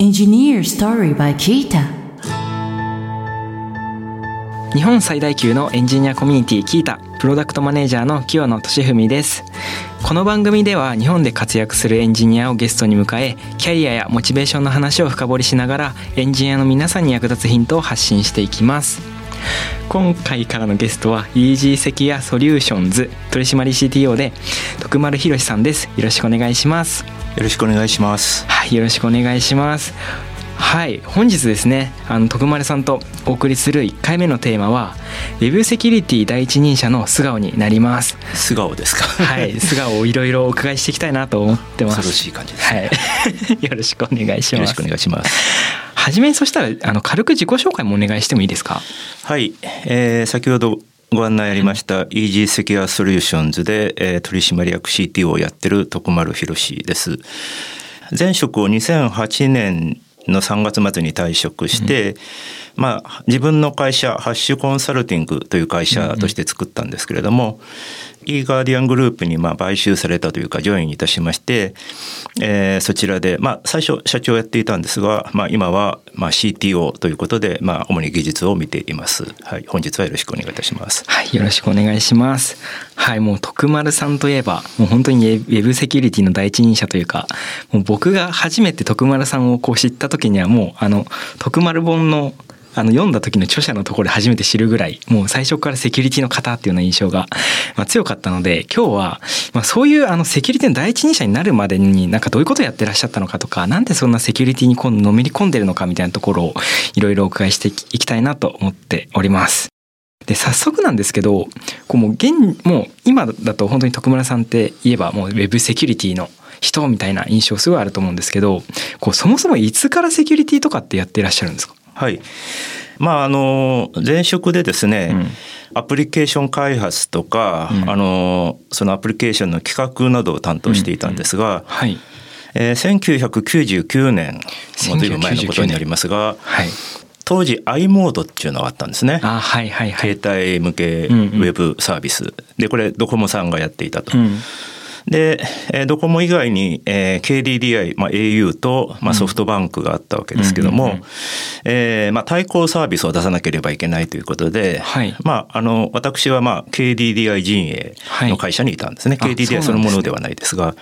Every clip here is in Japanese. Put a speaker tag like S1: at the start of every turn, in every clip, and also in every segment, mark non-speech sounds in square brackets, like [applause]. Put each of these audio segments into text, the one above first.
S1: Engineer Story by Qiita
S2: 日本最大級のエンジニアコミュニティ Qiita プロダクトマネージャーの清野俊文です。この番組では日本で活躍するエンジニアをゲストに迎えキャリアやモチベーションの話を深掘りしながらエンジニアの皆さんに役立つヒントを発信していきます。今回からのゲストは EG セキュアソリューションズ取締 CTO で徳丸博さんです。よろしくお願いします。
S3: よろしくお願いします。
S2: はい、よろしくお願いします。はい、本日ですね、あの徳丸さんとお送りする1回目のテーマは Web セキュリティ第一人者の素顔になります。
S3: 素顔ですか？
S2: はい、[laughs] 素顔をいろいろお伺いしていきたいなと思ってます。
S3: 恐ろしい感じです
S2: は
S3: ね。
S2: い、[laughs] よろしくお願いします。
S3: よろしくお願いします。
S2: はじめにそしたらあの軽く自己紹介もお願いしてもいいですか？
S3: はい、えー先ほどご案内ありました EG セキュアソリューションズで、えー取締役 CTO をやってる徳丸博です。前職を2008年の3月末に退職して、まあ自分の会社ハッシュコンサルティングという会社として作ったんですけれども、e ガーディアングループにまあ買収されたというかジョインいたしまして、えーそちらでまあ最初社長をやっていたんですが、まあ今はまあ CTO ということでまあ主に技術を見ています。はい、本日はよろしくお願いいたします。
S2: はい、よろしくお願いします。はい、もう徳丸さんといえば、もう本当にウェブセキュリティの第一人者というか、もう僕が初めて徳丸さんをこう知った時にはもうあの徳丸本のあの読んだ時の著者のところで初めて知るぐらいもう最初からセキュリティの方っていうような印象が、まあ、強かったので今日は、まあ、そういうあのセキュリティの第一人者になるまでになんかどういうことをやってらっしゃったのかとかなんでそんなセキュリティにこのめり込んでるのかみたいなところをいろいろお伺いしていきたいなと思っております。で早速なんですけどこうもう現もう今だと本当に徳村さんって言えばもうウェブセキュリティの人みたいな印象すごいあると思うんですけどこうそもそもいつからセキュリティとかってやってらっしゃるんですか？
S3: はい。まああの前職でですね、アプリケーション開発とか、
S2: うん。
S3: あのそのアプリケーションの企画などを担当していたんですが、
S2: はい。
S3: えー1999年もう随分前のことになりますが
S2: はい
S3: 当時 i モードっていうのがあったんですね。
S2: あはいはいはい。
S3: 携帯向けウ
S2: うんうん。
S3: ェブサービス、でこれドコモさんがやっていたと。
S2: うん
S3: で、えードコモ以外に、えー KDDI、まあ、au と、まあ、ソフトバンクがあったわけですけども、えーまあ、対抗サービスを出さなければいけないということで、
S2: はい。
S3: まあ、あの私は、まあ、KDDI 陣営の会社にいたんですね、
S2: はいあ
S3: KDDI そのものではないですが。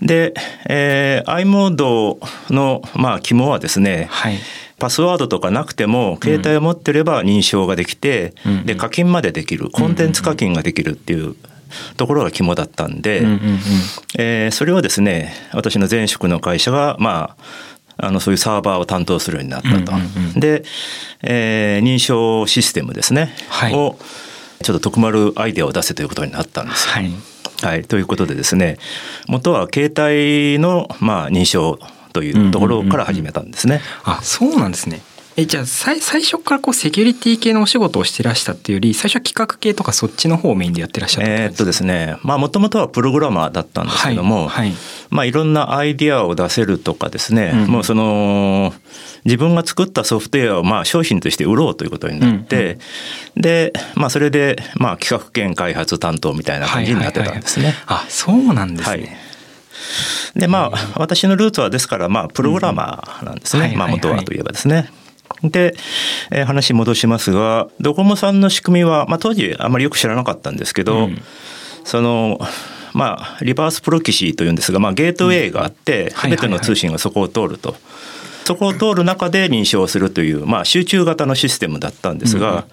S3: で、えー、i モードの、まあ、肝はですね、
S2: はい。
S3: パスワードとかなくても携帯を持ってれば認証ができて、
S2: うんうん。
S3: で課金までできる。コンテンツ課金ができるっていうところが肝だったんで、
S2: うんうんうん。
S3: えーそれをですね私の前職の会社がまああのそういうサーバーを担当するようになったと。
S2: うんうんうん。
S3: で、えー認証システムですね、
S2: はい。
S3: をちょっと徳丸アイデアを出せということになったんですよ。
S2: はい。
S3: はい、ということでですね元は携帯の、まあ、認証というところから始めたんですね。
S2: あそうなんですねえじゃあ最最初からこうセキュリティ系のお仕事をしてらしたっていうより最初は企画系とかそっちの方をメインでやってらっしゃった
S3: えーっとですね。まあもともとはプログラマーだったんですけども、
S2: はいはい。
S3: まあ、いろんなアイディアを出せるとかですね、
S2: うん。うん
S3: もうその自分が作ったソフトウェアをまあ商品として売ろうということになって、で、まあ、それでまあ企画兼開発担当みたいな感じになってたんですね。
S2: あそうなんです
S3: はい。
S2: ね、
S3: でまあ私のルーツはですからまあプログラマーなんですね、
S2: うん。
S3: まあ
S2: はいはいはい
S3: 元はといえばですね。で、えー話戻しますがドコモさんの仕組みは、まあ、当時あまりよく知らなかったんですけど、
S2: うん
S3: そのまあリバースプロキシーというんですが、まあ、ゲートウェイがあって
S2: はい
S3: 全ての通信がそこを通ると。そこを通る中で認証するという、まあ、集中型のシステムだったんですが、
S2: うん
S3: ま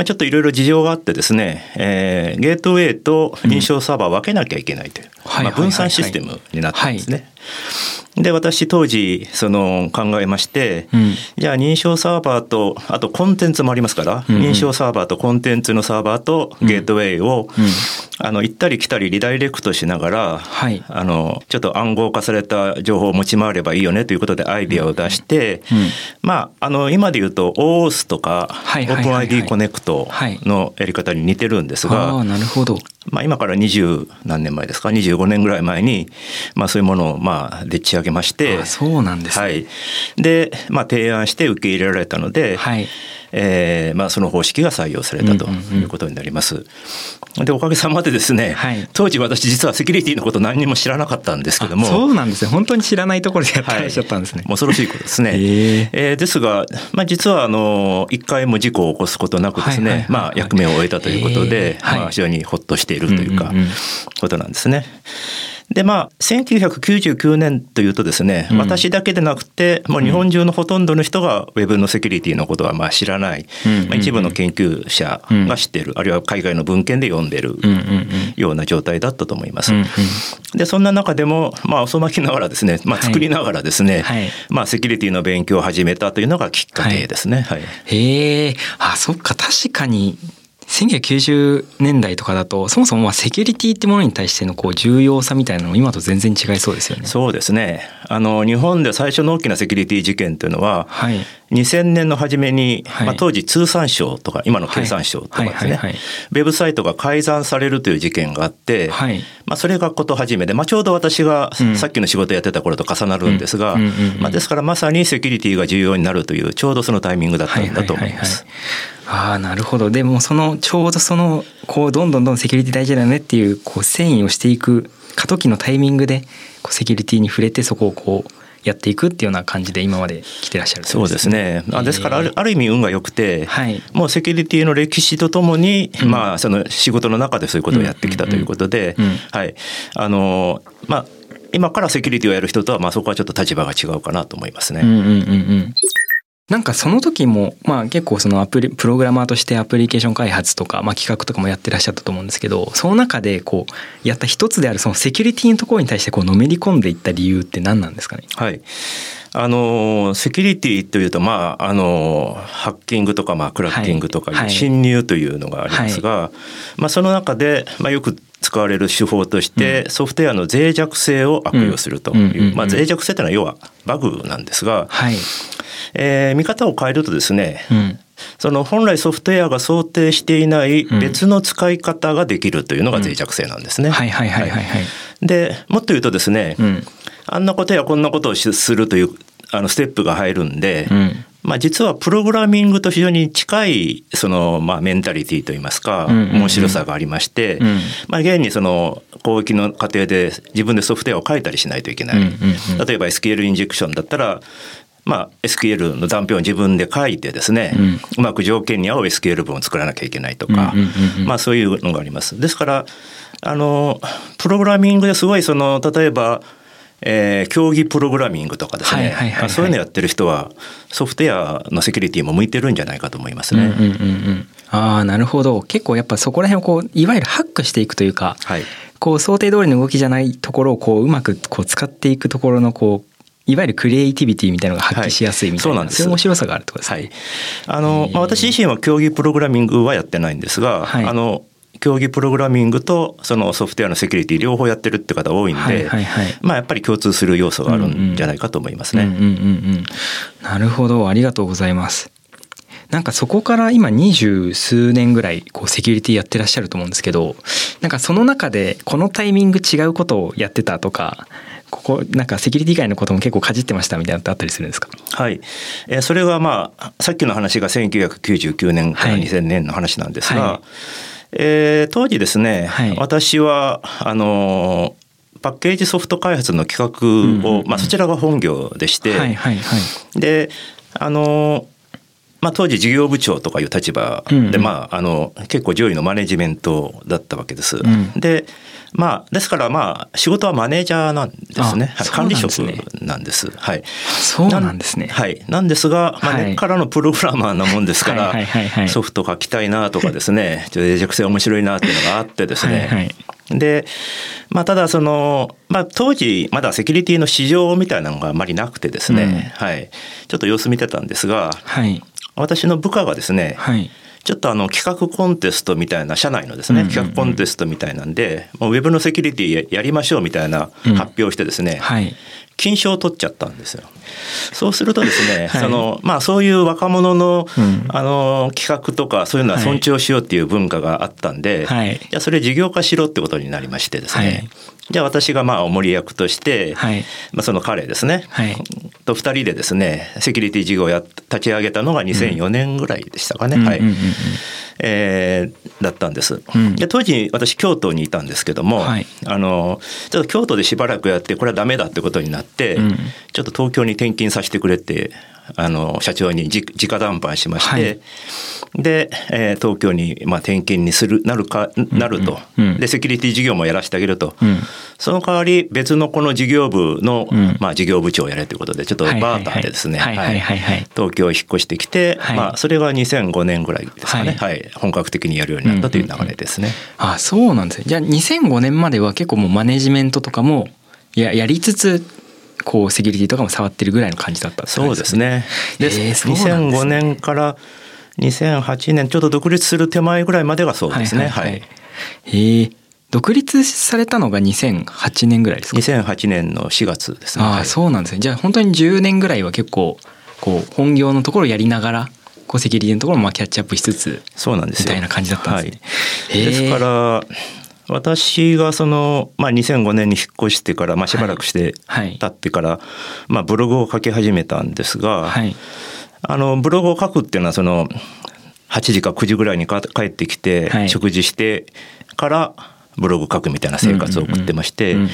S3: あ、ちょっといろいろ事情があってですね、えーゲートウェイと認証サーバーを分けなきゃいけないという、
S2: はい
S3: まあ、分散システムになったんですね。で私当時その考えまして、
S2: うん。
S3: じゃあ認証サーバーとあとコンテンツもありますから、
S2: うんうん。
S3: 認証サーバーとコンテンツのサーバーとゲートウェイを、
S2: うん
S3: あの行ったり来たりリダイレクトしながら、
S2: はい。
S3: あのちょっと暗号化された情報を持ち回ればいいよねということでアイデアを出して、
S2: うん。
S3: まああの今で言うと OAuth とか OpenID コネクトのやり方に似てるんですが、
S2: ああなるほど。
S3: まあ、今から二十何年前ですか？25年ぐらい前に、まあ、そういうものをまあでっち上げまして
S2: あそうなんですね。
S3: はい、で、まあ、提案して受け入れられたので、
S2: はい
S3: えーまあ、その方式が採用されたということになります。でおかげさまでですね、
S2: はい。
S3: 当時私実はセキュリティのこと何にも知らなかったんですけども。
S2: あそうなんですね本当に知らないところでやってらっしゃったんですね、
S3: もう恐ろしいことですね。
S2: へえ
S3: えーですが、まあ、実はあの一回も事故を起こすことなくですね、役目を終えたということ
S2: へ
S3: で
S2: え、はい。
S3: まあ、非常にほっとしているというか、
S2: うんうんうん。
S3: ことなんでまあ1999年というとですね、
S2: うん。
S3: 私だけでなくてもう日本中のほとんどの人がウェブのセキュリティのことはまあ知らない、
S2: うん。うんうん
S3: まあ、一部の研究者が知っている、あるいは海外の文献で読んでいる
S2: うんうんうん。
S3: ような状態だったと思います。
S2: うんうん
S3: でそんな中でもまあ遅まきながらですね、まあ、作りながらですね、
S2: はい。
S3: まあ、セキュリティの勉強を始めたというのがきっかけですね。はい。
S2: へえあそっか確かに1990年代とかだとそもそもまあセキュリティってものに対してのこう重要さみたいなのも今と全然違いそうですよね。
S3: そうですねあの日本で最初の大きなセキュリティ事件というのは
S2: はい
S3: 2000年の初めに、
S2: はい。
S3: まあ、当時通産省とか今の経産省とかですね、ウェブサイトが改ざんされるという事件があって、
S2: はい。
S3: まあ、それがこと始めで、まあ、ちょうど私が
S2: うん。
S3: さっきの仕事やってた頃と重なるんですが、まあ、ですからまさにセキュリティが重要になるというちょうどそのタイミングだったんだと思います。
S2: ああなるほど。でもそのちょうどそのこうどんどんどんセキュリティ大事だよねっていうこう遷移をしていく過渡期のタイミングでこうセキュリティに触れてそこをこうやっていくっていうような感じで今まで来てらっしゃる
S3: そうですね。あですからあるある意味運が良くて、
S2: はい。
S3: もうセキュリティの歴史とともに、
S2: うん。
S3: まあその仕事の中でそういうことをやってきたということで、はい、あのまあ今からセキュリティをやる人とはまあそこはちょっと立場が違うかなと思いますね。
S2: うんうんうんうんなんかその時もまあ結構そのアプリプログラマーとしてアプリケーション開発とか、まあ、企画とかもやってらっしゃったと思うんですけどその中でこうやった一つであるそのセキュリティのところに対してこうのめり込んでいった理由って何なんですかね？
S3: はい。あのセキュリティというとまああのハッキングとかまあクラッキングとか侵入というのがありますが、まあその中でまあよく使われる手法として、ソフトウェアの脆弱性を悪用するという、まあ脆弱性というのは要はバグなんですが、
S2: はい、
S3: えー見方を変えるとですね、
S2: うん、
S3: その本来ソフトウェアが想定していない別の使い方ができるというのが脆弱性なんですね。
S2: はいはいはいはい。はい。
S3: でもっと言うとですね、
S2: うん。
S3: あんなことやこんなことをしするというあのステップが入るんで、
S2: うん
S3: まあ、実はプログラミングと非常に近いその、まあ、メンタリティといいますか、面白さがありまして、
S2: うん。
S3: まあ、現にその攻撃の過程で自分でソフトウェアを書いたりしないといけない、例えば SQL インジェクションだったらまあ、SQL の断片を自分で書いてですね、うまく条件に合う SQL 文を作らなきゃいけないとか、まあ、そういうのがあります。ですからあのプログラミングですごいその例えばえー競技プログラミングとかですね。そういうのやってる人はソフトウェアのセキュリティも向いてるんじゃないかと思いますね。
S2: うんうんうんうん。ああなるほど。結構やっぱそこら辺をこういわゆるハックしていくというか、
S3: はい。
S2: こう想定通りの動きじゃないところをこううまくこう使っていくところのこういわゆるクリエイティビティみたいなのが発揮しやすいみたいな、
S3: はいそうなんです。
S2: そういう面白さがあるってことですね。
S3: はい、あの、まあ、私自身は競技プログラミングはやってないんですが、
S2: はい。
S3: あの競技プログラミングとそのソフトウェアのセキュリティ両方やってるって方多いんで、
S2: はいはいはい。
S3: まあやっぱり共通する要素があるんじゃないかと思いますね。
S2: うんうんうんうん、なるほど。ありがとうございます。なんかそこから今二十数年ぐらいこうセキュリティやってらっしゃると思うんですけどなんかその中でこのタイミング違うことをやってたとかここなんかセキュリティ以外のことも結構かじってましたみたいなのってあったりするんですか？
S3: はい、えーそれはまあさっきの話が1999年から
S2: はい。
S3: 2000年の話なんですが、
S2: はい
S3: えー当時ですね、
S2: はい
S3: 私はあのーパッケージソフト開発の企画を、
S2: うんうんうん
S3: まあ、そちらが本業でして、
S2: はいはいはい。
S3: であのまあ、当時事業部長とかいう立場で、
S2: うん。うん
S3: まあ、あの結構上位のマネジメントだったわけです。
S2: ん。
S3: でまあ、ですからまあ仕事はマネージャーなんですね。管理職
S2: なんです。
S3: はい、
S2: そうなんですね。
S3: はい、なんですが、まあ、
S2: はい。
S3: 根っからのプログラマーなもんですから、ソフト書きたいなとかですね [laughs] ちょっと脆弱性面白いなっていうのがあってですね、で、まあ、ただその、まあ、当時まだセキュリティの市場みたいなのがあまりなくてですね、はい、ちょっと様子見てたんですが
S2: はい
S3: 私の部下がですね、
S2: はい。
S3: ちょっとあの企画コンテストみたいな社内のですね、
S2: うんうんうん。
S3: 企画コンテストみたいなんでもうウェブのセキュリティややりましょうみたいな
S2: うん。
S3: 発表をしてですね、
S2: はい。
S3: 金賞を取っちゃったんですよ。そうするとですね、[laughs]
S2: はい。
S3: そのまあそういう若者の、
S2: うん。
S3: あの企画とかそういうのは尊重しようっていう文化があったんで、
S2: はい。
S3: じゃあそれ事業化しろってことになりましてですね、
S2: はい
S3: じゃあ私がまあお守り役として、
S2: はい。
S3: まあその彼ですね、
S2: はい。
S3: と2人でですねセキュリティ事業をやっ立ち上げたのが2004年ぐらいでしたかね、はい。
S2: うんうんうんうん。
S3: えーだったんです、
S2: うん。
S3: で当時私京都にいたんですけども、
S2: はい。
S3: あのちょっと京都でしばらくやってこれはダメだってことになって、
S2: うん。
S3: ちょっと東京に転勤させてくれってあの社長にじ直談判しまして、
S2: はい。
S3: で、えー東京に、まあ、転勤にするなるかなると、
S2: うんうん。
S3: でセキュリティ事業もやらせてあげると、
S2: うん。
S3: その代わり別のこの事業部の、
S2: うん。
S3: まあ、事業部長をやれということでちょっとバーターでですね東京へ引っ越してきて、
S2: はい。
S3: まあ、それが2005年ぐらいですかね、
S2: は
S3: はい。い本格的にやるようになったという流れですね。
S2: あそうなんですね。じゃあ2005年までは結構もうマネジメントとかもややりつつこうセキュリティとかも触ってるぐらいの感じだった
S3: そうですね。で、
S2: えーそうなんです
S3: 2005
S2: ね
S3: 年から2008年ちょうど独立する手前ぐらいまでがそうですね。はい。
S2: へえ独立されたのが2008年ぐらいですか
S3: ？2008年の4月ですね。
S2: ああ
S3: はい
S2: そうなんですねじゃあ本当に10年ぐらいは結構こう本業のところやりながらこうセキュリティのところもまあキャッチアップしつつ
S3: そうなんですよ。
S2: みたいな感じだったんですね
S3: ですから私がその、まあ、2005年に引っ越してから、まあ、しばらくして
S2: はい。
S3: 経ってから、まあ、ブログを書き始めたんですが、
S2: はい。
S3: あのブログを書くっていうのはその8時か9時ぐらいにか帰ってきて、
S2: はい。
S3: 食事してからブログ書くみたいな生活を送ってまして、
S2: うんうんうん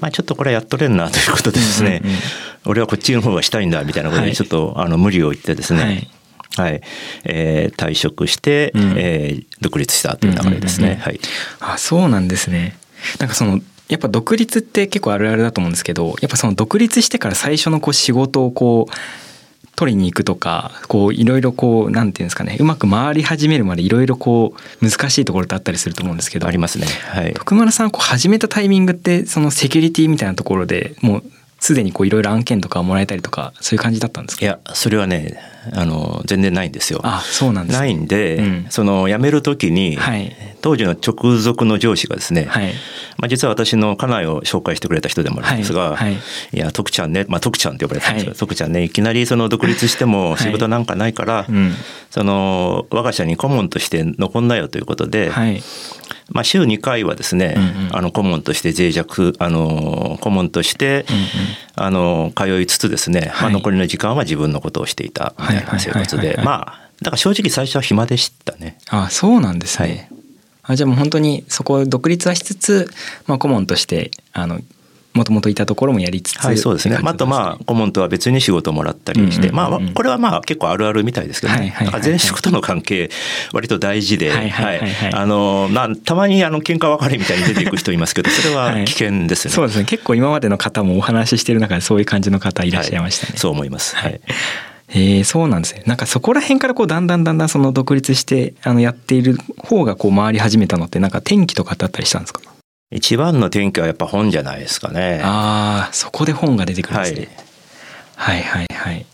S3: まあ、ちょっとこれやっとれんなということでですね、
S2: うんうんうん
S3: 俺はこっちの方がしたいんだみたいなこと
S2: はい。
S3: でちょっとあの無理を言ってですね、
S2: はい
S3: はいえー退職して、
S2: うん
S3: えー独立したという流れですね。はい
S2: あそうなんですねなんかそのやっぱ独立って結構あるあるだと思うんですけどやっぱその独立してから最初のこう仕事をこう取りに行くとかこういろいろこうなんていうんですかねうまく回り始めるまでいろいろこう難しいところってあったりすると思うんですけど
S3: ありますね。はい。
S2: 徳丸さんこう始めたタイミングってそのセキュリティみたいなところでもうすでにこういろいろ案件とかをもらえたりとかそういう感じだったんですか？
S3: いやそれはねあの全然ないんですよ。
S2: あそうなんです。ね
S3: ないんで、
S2: うん。
S3: その辞める時に、
S2: はい。
S3: 当時の直属の上司がですね、
S2: はい。
S3: まあ、実は私の家内を紹介してくれた人でもあるんですが「
S2: はい。
S3: い
S2: はい
S3: や徳ちゃんね」まあ、徳ちゃんって呼ばれてたんですけど、
S2: はい。
S3: 徳ちゃんねいきなりその独立しても
S2: はい。
S3: 仕事なんかないから、
S2: うん。
S3: その我が社に顧問として残んなよということで、
S2: はい
S3: まあ、週2回はですね、
S2: うんうん。
S3: あの顧問として脆弱あの顧問として、あの通いつつですね、まあ、
S2: はい。
S3: 残りの時間は自分のことをしていたみたいな生活で
S2: はいはい。はいはいはい
S3: まあだから正直最初は暇でしたね。
S2: あそうなんですね、あじゃあもう本当にそこを独立はしつつ、まあ、顧問としてあのもともといたところもやりつつ
S3: はい、そうですね。あとまあ顧問とは別に仕事もらったりして、
S2: うんうんうん。うん
S3: まあこれはまあ結構あるあるみたいですけどね。
S2: はいはいはいはい。
S3: だから前職との関係割と大事で、
S2: はいはいはいはい。
S3: あのまあたまにあの喧嘩別れみたいに出ていく人いますけど、[laughs] それは危険ですね。
S2: そうですね。結構今までの方もお話ししてる中でそういう感じの方いらっしゃいましたね、
S3: はい。そう思います。はい。
S2: えーそうなんですね。なんかそこら辺からこうだんだんだんだんその独立してあのやっている方がこう回り始めたのってなんか転機とかってあったりしたんですか？
S3: 一番の転機はやっぱ本じゃないですかね。
S2: ああそこで本が出てくるんですね、はい、はいはい。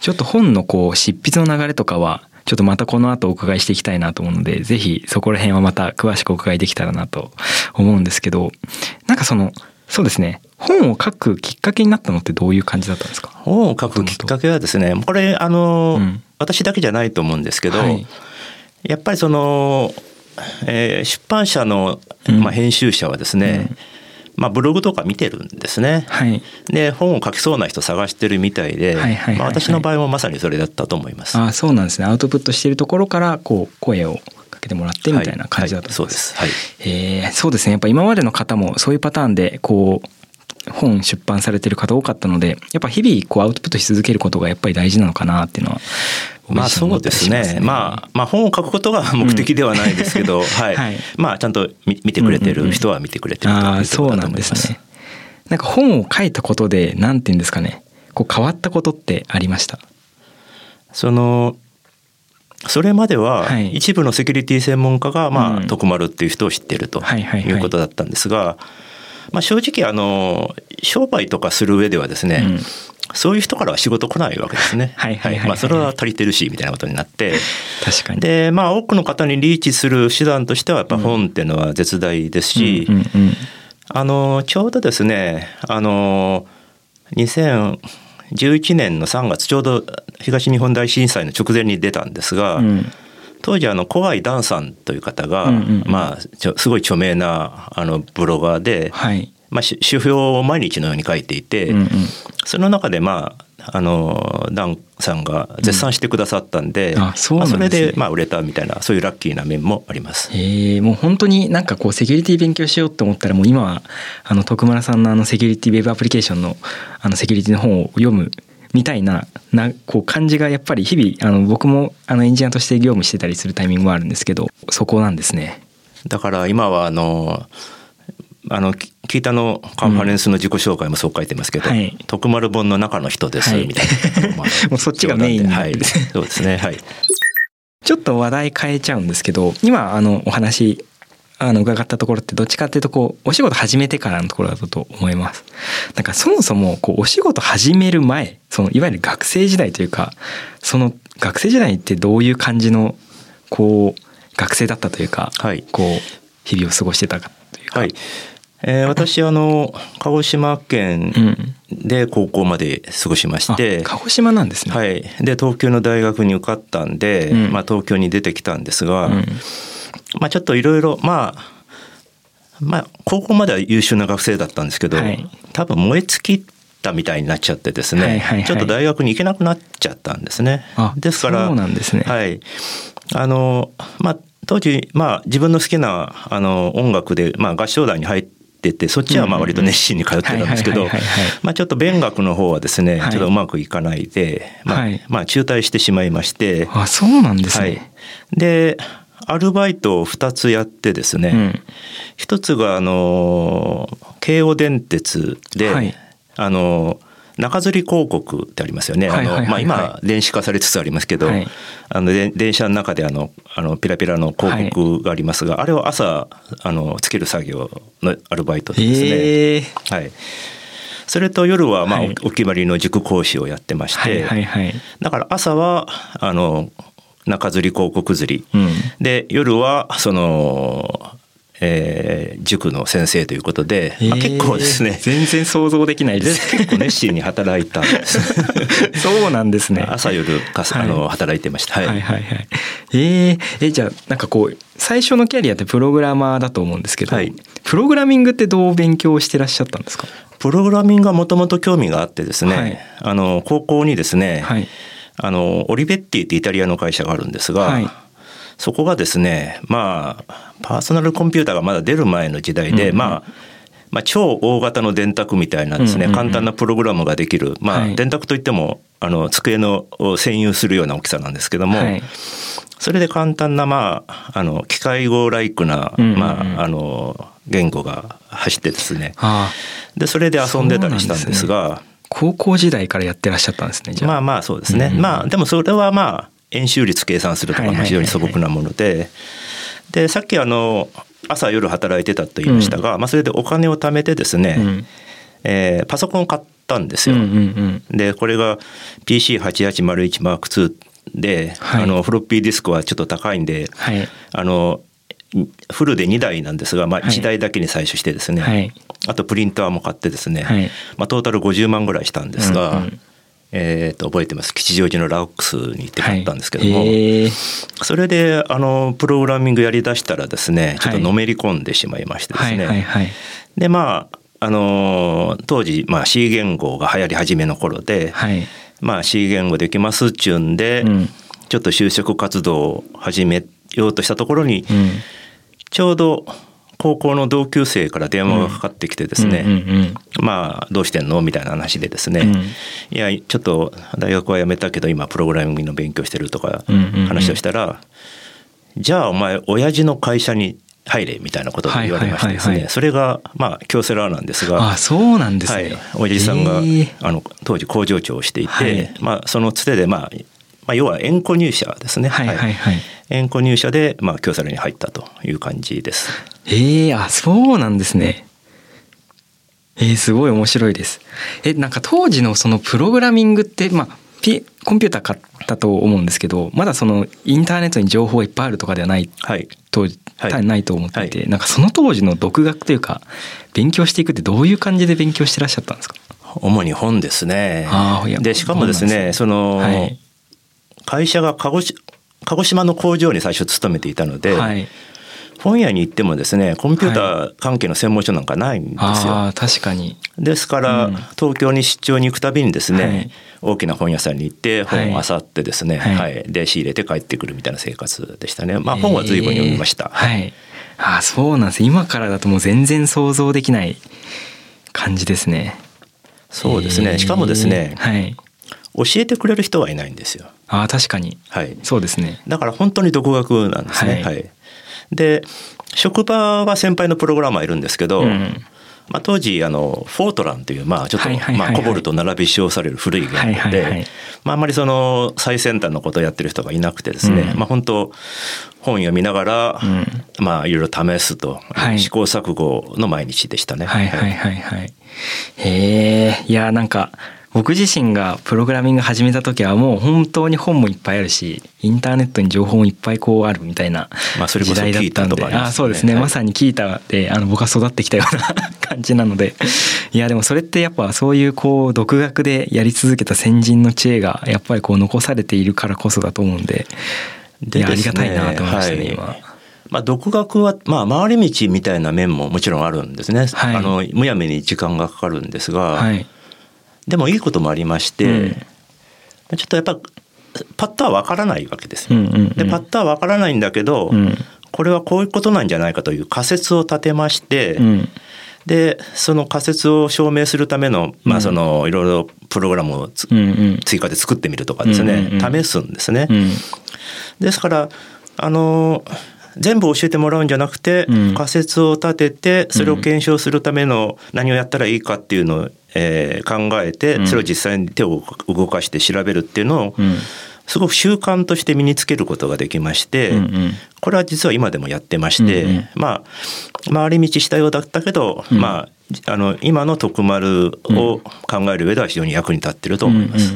S2: ちょっと本のこう執筆の流れとかはちょっとまたこの後お伺いしていきたいなと思うのでぜひそこら辺はまた詳しくお伺いできたらなと思うんですけどなんかそのそうですね。本を書くきっかけになったのってどういう感じだったんですか？
S3: 本を書くきっかけはですね、これあの、
S2: うん。
S3: 私だけじゃないと思うんですけど、
S2: はい。
S3: やっぱりその、えー出版社の、
S2: うん
S3: まあ、編集者はですね、まあ、ブログとか見てるんですね。
S2: はい
S3: で本を書きそうな人探してるみたいで、私の場合もまさにそれだったと思います。
S2: ああそうなんですねアウトプットしているところからこう声をかけてもらってみたいな感じだったん
S3: はいはいそうです。はい。
S2: えーそうですねやっぱ今までの方もそういうパターンでこう本出版されてる方多かったのでやっぱ日々こうアウトプットし続けることがやっぱり大事なのかなっていうのは
S3: まあそうですね。まあまあ本を書くことが目的ではないですけど、[laughs] はい、
S2: はい。
S3: まあちゃんと見見てくれてる人は見てくれてるという
S2: そうなん。ですね。なんか本を書いたことでなんて言うんですかね。こう変わったことってありました？
S3: そのそれまでは
S2: はい。
S3: 一部のセキュリティ専門家がまあ
S2: うん。
S3: 徳丸っていう人を知ってると
S2: はいはいはい。
S3: いうことだったんですが、まあ正直あの商売とかする上ではですね、
S2: うん。
S3: そういう人からは仕事来ないわけですね。[laughs]
S2: はいはいはいはい。
S3: まあそれは足りてるしみたいなことになって。
S2: 確かに。
S3: でまあ多くの方にリーチする手段としてはやっぱ本っていうのは絶大ですし、
S2: うんうんうん。
S3: あのちょうどですねあの2011年の3月ちょうど東日本大震災の直前に出たんですが、
S2: うん
S3: 当時あの小愛ダンさんという方が、まあちょすごい著名なあのブロガーで、
S2: はい。
S3: まあ、し手表を毎日のように書いていて、
S2: うんうん。
S3: その中でまああのダンさんが絶賛してくださったんで、
S2: うん。あそね。
S3: まあそれでまあ売れたみたいなそういうラッキーな面もあります。
S2: えー、もう本当になんかこうセキュリティ勉強しようと思ったらもう今はあの徳丸さんのあのセキュリティウェブアプリケーションのあのセキュリティの本を読むみたいななこう感じがやっぱり日々あの僕もあのエンジニアとして業務してたりするタイミングもあるんですけどそこなんですね。
S3: だから今はあのあのき聞いたのカンファレンスの自己紹介もそう書いてますけど、
S2: はい。
S3: 徳丸本の中の人です、
S2: はい。
S3: みたいな、ま [laughs] あ
S2: もうそっちがメイン
S3: はい。そうですねはい。[laughs]
S2: ちょっと話題変えちゃうんですけど今あのお話あの伺ったところってどっちかっていうとこうお仕事始めてからのところだったと思います。なんかそもそもこうお仕事始める前そのいわゆる学生時代というかその学生時代ってどういう感じのこう学生だったというか、
S3: はい。
S2: こう日々を過ごしてたかというか。
S3: はい、えー私あの鹿児島
S2: う
S3: 県
S2: ん、
S3: で高校まで過ごしまして、
S2: あ鹿児島なんですね。
S3: はい、で東京の大学に受かったんで、
S2: うん。
S3: まあ、東京に出てきたんですが、
S2: うん
S3: まあ、ちょっといろいろまあまあ高校までは優秀な学生だったんですけど、
S2: はい。
S3: 多分燃え尽きたみたいになっちゃってですね、
S2: はいはいはい。
S3: ちょっと大学に行けなくなっちゃったんですね。
S2: あ
S3: ですから
S2: そうなんですね。
S3: はい。あのまあ、当時、まあ、自分の好きなあの音楽で、まあ、合唱団に入っててそっちはまあ割と熱心に通ってたんですけどちょっと勉学の方はですね、
S2: はい。
S3: ちょっとうまくいかないで、まあ
S2: はい。
S3: まあ、中退してしまいまして、
S2: あそうなんです
S3: はい。
S2: ね。、
S3: でアルバイトを2つやってですね、
S2: うん
S3: 一つがあの京王電鉄で、
S2: はい
S3: あの中吊り広告ってありますよね。あ
S2: はいはいはいはい
S3: のまあ今電子化されつつありますけど、
S2: はい
S3: あので電車の中であのあのピラピラの広告がありますが、あれを朝あのつける作業のアルバイトでですね。
S2: えー
S3: はい。それと夜はまあ、
S2: はい
S3: お決まりの塾講師をやってまして、
S2: はいはいはい。
S3: だから朝はあの中吊り広告吊り、
S2: うん。
S3: で夜はその、えー塾の先生ということで、まあ、結構ですね。
S2: えー全然想像できないです。[laughs]
S3: 結構熱心に働いた。んです
S2: そうなんですね。
S3: 朝夜かす、
S2: はい。
S3: あの働いてました。はい、
S2: はいはいはい。えー、えじゃあなんかこう最初のキャリアってプログラマーだと思うんですけど、
S3: はい。
S2: プログラミングってどう勉強してらっしゃったんですか？
S3: プログラミングがもともと興味があってですね、
S2: はい。
S3: あの高校にですね、
S2: はい
S3: あのオリベッティってイタリアの会社があるんですが、
S2: はい。
S3: そこがですねまあパーソナルコンピューターがまだ出る前の時代で、
S2: うんうん。
S3: まあまあ、超大型の電卓みたいなですね、簡単なプログラムができる、まあ
S2: はい。
S3: 電卓といってもあの机のを占有するような大きさなんですけども、
S2: はい。
S3: それで簡単な、まあ、あの機械語ライクな、まあ、あの言語が走ってですね。でそれで遊んでたりしたんですが。
S2: 高校時代からやってらっしゃったんですね。
S3: まあまあそうですね、
S2: うんうん
S3: まあでもそれはまあ円周率計算するとか
S2: はいはいはいはい。
S3: 非常に素朴なもので。でさっきあの朝夜働いてたと言いましたが、まあ、それでお金を貯めてですね、
S2: うん。
S3: えーパソコンを買ったんですよ。
S2: うんうんうん。
S3: でこれが PC8801 マーク2で、
S2: はい。
S3: あのフロッピーディスクはちょっと高いんで
S2: はい。
S3: あのフルで2台なんですが、まあ、
S2: はい。
S3: 1台だけに採取してですね、
S2: はい
S3: あとプリンターも買ってですね、
S2: はい。
S3: まあ、トータル50万ぐらいしたんですが、
S2: うんうん。
S3: えー、と覚えてます。吉祥寺のラオックスに行って買ったんですけども、
S2: はい。
S3: それであのプログラミングやりだしたらですねちょっとのめり込んでしまいましてです
S2: はい
S3: ね、
S2: はいはい。
S3: でまああの当時、まあ、C 言語が流行り始めの頃で、
S2: はい。
S3: まあ、C 言語できますっちゅうんで、
S2: うん。
S3: ちょっと就職活動を始めようとしたところに、
S2: うん。
S3: ちょうど高校の同級生から電話がかかってきてですね、
S2: うんうん
S3: まあどうしてんの？みたいな話でですね、
S2: うん。
S3: いやちょっと大学は辞めたけど今プログラミングの勉強してるとか
S2: うんうんうん。
S3: 話をしたら、じゃあお前親父の会社に入れみたいなことを言われましてです
S2: はいはいはいはい
S3: ねそれがまあ京セラなんですが。
S2: あそうなんですね。
S3: はい、親父さんが、あの当時工場長をしていて、
S2: はい。
S3: まあ、そのつてで、まあまあ、要は縁故入社ですね、
S2: はいはいはい。
S3: 縁故入社で、まあ、京セラに入ったという感じです。
S2: ええあそうなんですね。えー、すごい面白いです。えなんか当時のそのプログラミングってまあピコンピューター買ったと思うんですけどまだそのインターネットに情報がいっぱいあるとかではない
S3: はい。
S2: と、
S3: はい。
S2: ないと思っていて、
S3: は
S2: なんかその当時の独学というか勉強していくってどういう感じで勉強してらっしゃったんですか？
S3: 主に本ですね。でしかもです
S2: ね
S3: ね。その、
S2: はい。
S3: 会社が鹿児島鹿児島の工場に最初勤めていたので、
S2: はい
S3: 本屋に行ってもですねコンピューター関係の専門書なんかないんですよ。
S2: ああ確かに
S3: ですから、
S2: うん
S3: 東京に出張に行くたびにですね、
S2: はい
S3: 大きな本屋さんに行って本を
S2: はい
S3: 漁ってですね、
S2: はい
S3: はいで仕入れて帰ってくるみたいな生活でしたね。まあ本は随分読みました。
S2: えーはいああそうなんです今からだともう全然想像できない感じですね
S3: そうですね。しかもですね
S2: えー、はい
S3: 教えてくれる人はいないんですよ。
S2: ああ確かに
S3: はい。
S2: そうですね
S3: だから本当に独学なんですね。
S2: は
S3: はいい。で職場は先輩のプログラマーいるんですけど、
S2: うん
S3: まあ、当時あのフォートランというまあちょっとまあコボルと並び使用される古い言語
S2: はいはいはい
S3: でまああんまりその最先端のことをやってる人がいなくてですね、
S2: うん。
S3: まあ本当本読みながら、
S2: うん。
S3: まあいろいろ試すと、
S2: はい。
S3: 試行錯誤の毎日でしたね。
S2: はいはいはいはい。へえいやなんか僕自身がプログラミング始めた時はもう本当に本もいっぱいあるしインターネットに情報もいっぱいこうあるみたいな
S3: まあそれこそ
S2: 時代だったんで、
S3: キータとかあ
S2: そうですね、
S3: はい。
S2: まさにキータであの僕は育ってきたような [laughs] 感じなので。いやでもそれってやっぱそういうこう独学でやり続けた先人の知恵がやっぱりこう残されているからこそだと思うんで。いやありがたいなと思いましたね、
S3: はい。
S2: 今。
S3: まあ、独学は、まあ、回り道みたいな面ももちろんあるんですね。
S2: はい。
S3: あのむやみに時間がかかるんですが、
S2: はい
S3: でもいいこともありまして、
S2: うん。
S3: ちょっとやっぱパッとは分からないわけですよ。でパッとは分からないんだけど、
S2: うん。
S3: これはこういうことなんじゃないかという仮説を立てまして、
S2: うん。
S3: でその仮説を証明するための,、まあ、
S2: うん。
S3: そのいろいろプログラムを追加で作ってみるとかですね、試すんですね。
S2: うん。
S3: ですからあの全部教えてもらうんじゃなくて、
S2: うん。
S3: 仮説を立ててそれを検証するための何をやったらいいかっていうのを、えー考えて
S2: うん。
S3: それを実際に手を動かして調べるっていうのを、
S2: うん。
S3: すごく習慣として身につけることができまして、
S2: うんうん。
S3: これは実は今でもやってまして、
S2: うんうん。
S3: まあ回り道したようだったけど、
S2: うん。
S3: まああの今の徳丸を考える上では非常に役に立ってると思います。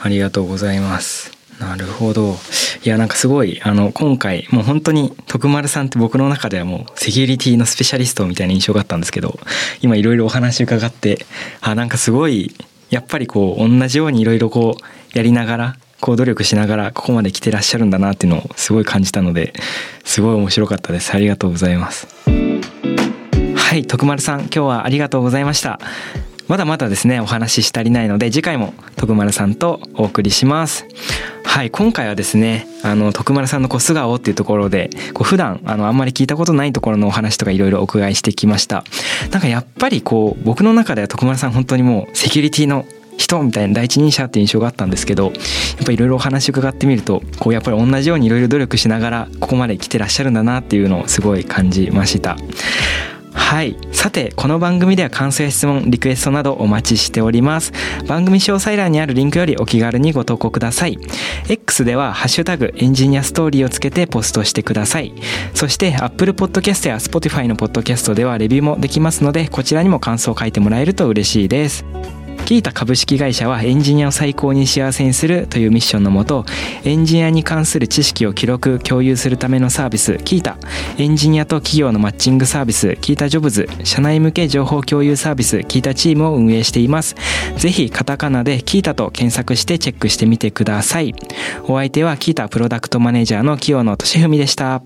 S2: ありがとうございます。なるほど。いやなんかすごいあの今回もう本当に徳丸さんって僕の中ではもうセキュリティのスペシャリストみたいな印象があったんですけど今いろいろお話伺ってあなんかすごいやっぱりこう同じようにいろいろこうやりながらこう努力しながらここまで来てらっしゃるんだなっていうのをすごい感じたのですごい面白かったです。ありがとうございます。はい徳丸さん今日はありがとうございましたまだまだですねお話しし足りないので次回も徳丸さんとお送りします。はい今回はですねあの徳丸さんのこう素顔っていうところでこう普段あのあんまり聞いたことないところのお話とかいろいろお伺いしてきました。なんかやっぱりこう僕の中では徳丸さん本当にもうセキュリティの人みたいな第一人者っていう印象があったんですけどやっぱいろいろお話伺ってみるとこうやっぱり同じようにいろいろ努力しながらここまで来てらっしゃるんだなっていうのをすごい感じました。はい。さてこの番組では感想や質問リクエストなどお待ちしております。番組詳細欄にあるリンクよりお気軽にご投稿ください。X では「ハッシュタグエンジニアストーリー」をつけてポストしてください。そして Apple Podcast や Spotify の Podcast ではレビューもできますのでこちらにも感想を書いてもらえると嬉しいです。キータ株式会社はエンジニアを最高に幸せにするというミッションのもとエンジニアに関する知識を記録共有するためのサービスキータエンジニアと企業のマッチングサービスキータジョブズ。社内向け情報共有サービスキータチームを運営しています。ぜひカタカナでキータと検索してチェックしてみてください。お相手はキータプロダクトマネージャーの清野俊文でした。